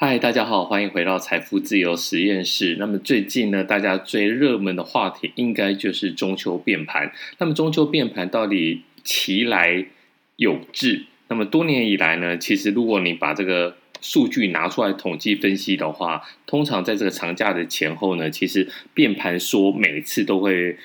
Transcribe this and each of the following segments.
嗨，大家好，欢迎回到财富自由实验室。那么最近呢，大家最热门的话题应该就是中秋变盘。那么中秋变盘到底其来有自？那么多年以来呢，其实如果你把这个数据拿出来统计分析的话，通常在这个长假的前后呢，其实变盘说每次都会。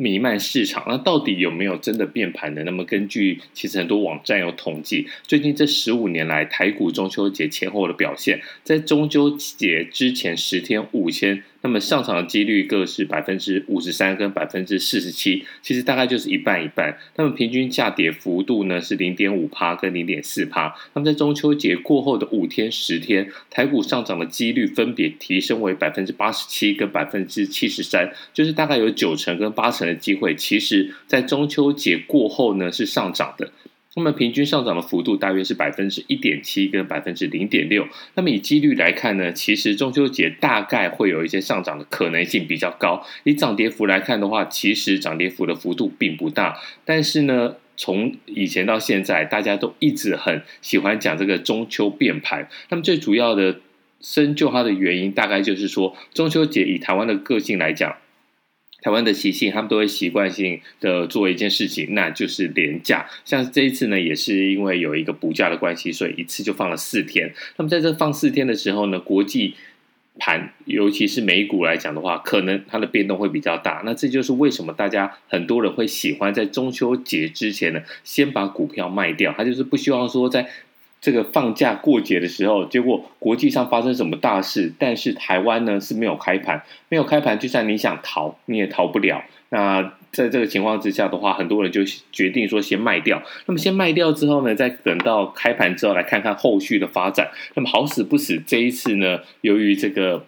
弥漫市场，那到底有没有真的变盘呢？那么根据其实很多网站有统计，最近这十五年来台股中秋节前后的表现，在中秋节之前十天五千。那么上涨的几率各是百分之五十三跟百分之四十七，其实大概就是一半一半。那么平均价跌幅度呢是零点五趴跟零点四趴。那么在中秋节过后的五天十天，台股上涨的几率分别提升为百分之八十七跟百分之七十三，就是大概有九成跟八成的机会，其实在中秋节过后呢是上涨的。那么平均上涨的幅度大约是百分之一点七跟百分之零点六。那么以几率来看呢，其实中秋节大概会有一些上涨的可能性比较高。以涨跌幅来看的话，其实涨跌幅的幅度并不大。但是呢，从以前到现在，大家都一直很喜欢讲这个中秋变盘。那么最主要的深究它的原因，大概就是说中秋节以台湾的个性来讲。台湾的习性，他们都会习惯性的做一件事情，那就是连假。像这一次呢，也是因为有一个补假的关系，所以一次就放了四天。那么在这放四天的时候呢，国际盘，尤其是美股来讲的话，可能它的变动会比较大。那这就是为什么大家很多人会喜欢在中秋节之前呢，先把股票卖掉。他就是不希望说在。这个放假过节的时候，结果国际上发生什么大事，但是台湾呢是没有开盘，没有开盘，就算你想逃，你也逃不了。那在这个情况之下的话，很多人就决定说先卖掉。那么先卖掉之后呢，再等到开盘之后来看看后续的发展。那么好死不死，这一次呢，由于这个。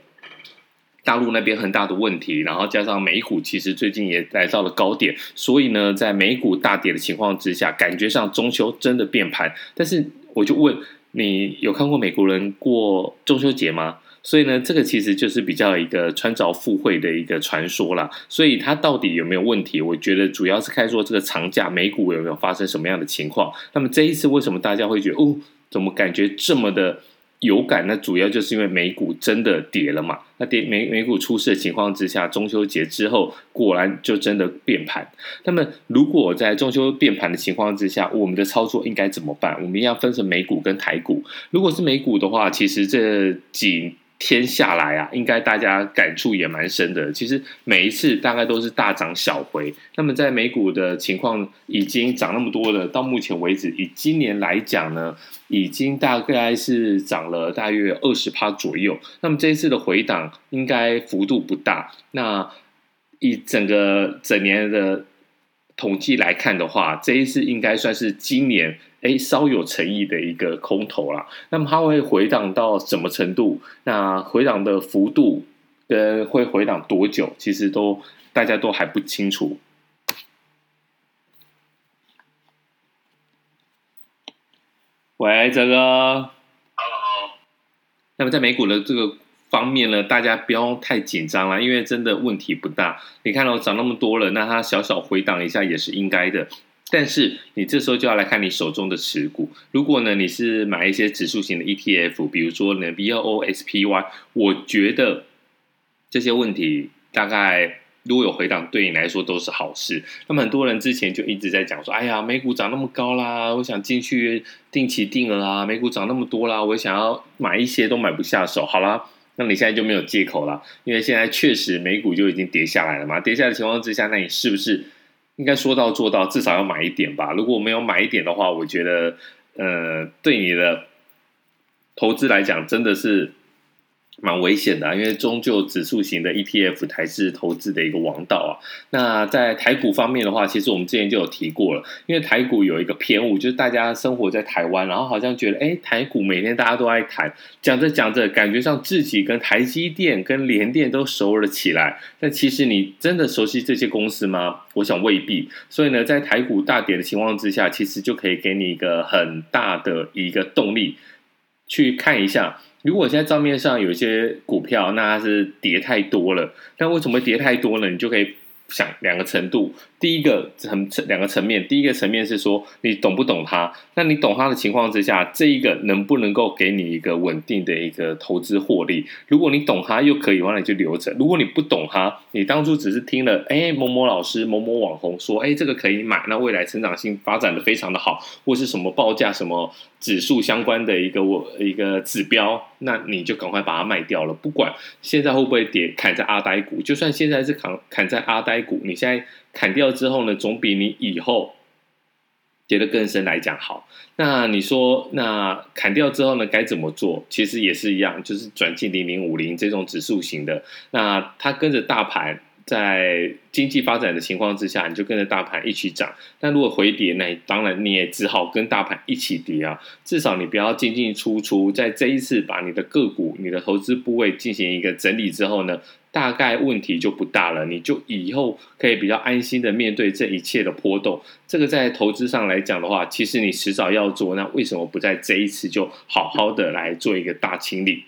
大陆那边很大的问题，然后加上美股其实最近也来到了高点，所以呢，在美股大跌的情况之下，感觉上中秋真的变盘。但是我就问你，有看过美国人过中秋节吗？所以呢，这个其实就是比较一个穿着附会的一个传说啦。所以它到底有没有问题？我觉得主要是看说这个长假美股有没有发生什么样的情况。那么这一次为什么大家会觉得哦，怎么感觉这么的？有感，那主要就是因为美股真的跌了嘛。那跌美美股出事的情况之下，中秋节之后果然就真的变盘。那么如果在中秋变盘的情况之下，我们的操作应该怎么办？我们一样分成美股跟台股。如果是美股的话，其实这几。天下来啊，应该大家感触也蛮深的。其实每一次大概都是大涨小回。那么在美股的情况已经涨那么多了，到目前为止，以今年来讲呢，已经大概是涨了大约二十趴左右。那么这一次的回档应该幅度不大。那以整个整年的统计来看的话，这一次应该算是今年。哎，稍有诚意的一个空头啦。那么它会回档到什么程度？那回档的幅度跟会回档多久？其实都大家都还不清楚。喂，哲哥，Hello。那么在美股的这个方面呢，大家不要太紧张了，因为真的问题不大。你看到涨那么多了，那它小小回档一下也是应该的。但是你这时候就要来看你手中的持股。如果呢，你是买一些指数型的 ETF，比如说呢 VOSPY，我觉得这些问题大概如果有回档，对你来说都是好事。那么很多人之前就一直在讲说：“哎呀，美股涨那么高啦，我想进去定期定额啊，美股涨那么多啦，我想要买一些都买不下手。”好啦，那你现在就没有借口了，因为现在确实美股就已经跌下来了嘛。跌下来的情况之下，那你是不是？应该说到做到，至少要买一点吧。如果没有买一点的话，我觉得，呃，对你的投资来讲，真的是。蛮危险的啊，因为终究指数型的 ETF 才是投资的一个王道啊。那在台股方面的话，其实我们之前就有提过了，因为台股有一个偏误，就是大家生活在台湾，然后好像觉得，哎，台股每天大家都爱谈，讲着讲着，感觉上自己跟台积电、跟联电都熟了起来。但其实你真的熟悉这些公司吗？我想未必。所以呢，在台股大跌的情况之下，其实就可以给你一个很大的一个动力，去看一下。如果现在账面上有一些股票，那它是跌太多了，但为什么跌太多呢？你就可以想两个程度，第一个层两个层面，第一个层面是说你懂不懂它？那你懂它的情况之下，这一个能不能够给你一个稳定的一个投资获利？如果你懂它又可以的话，你就留着；如果你不懂它，你当初只是听了哎某某老师、某某网红说哎这个可以买，那未来成长性发展的非常的好，或是什么报价什么指数相关的一个我一个指标，那你就赶快把它卖掉了。不管现在会不会跌，砍在阿呆股，就算现在是砍砍在阿呆。股，你现在砍掉之后呢，总比你以后跌得更深来讲好。那你说，那砍掉之后呢，该怎么做？其实也是一样，就是转进零零五零这种指数型的。那它跟着大盘。在经济发展的情况之下，你就跟着大盘一起涨。但如果回跌，那当然你也只好跟大盘一起跌啊。至少你不要进进出出，在这一次把你的个股、你的投资部位进行一个整理之后呢，大概问题就不大了。你就以后可以比较安心的面对这一切的波动。这个在投资上来讲的话，其实你迟早要做。那为什么不在这一次就好好的来做一个大清理？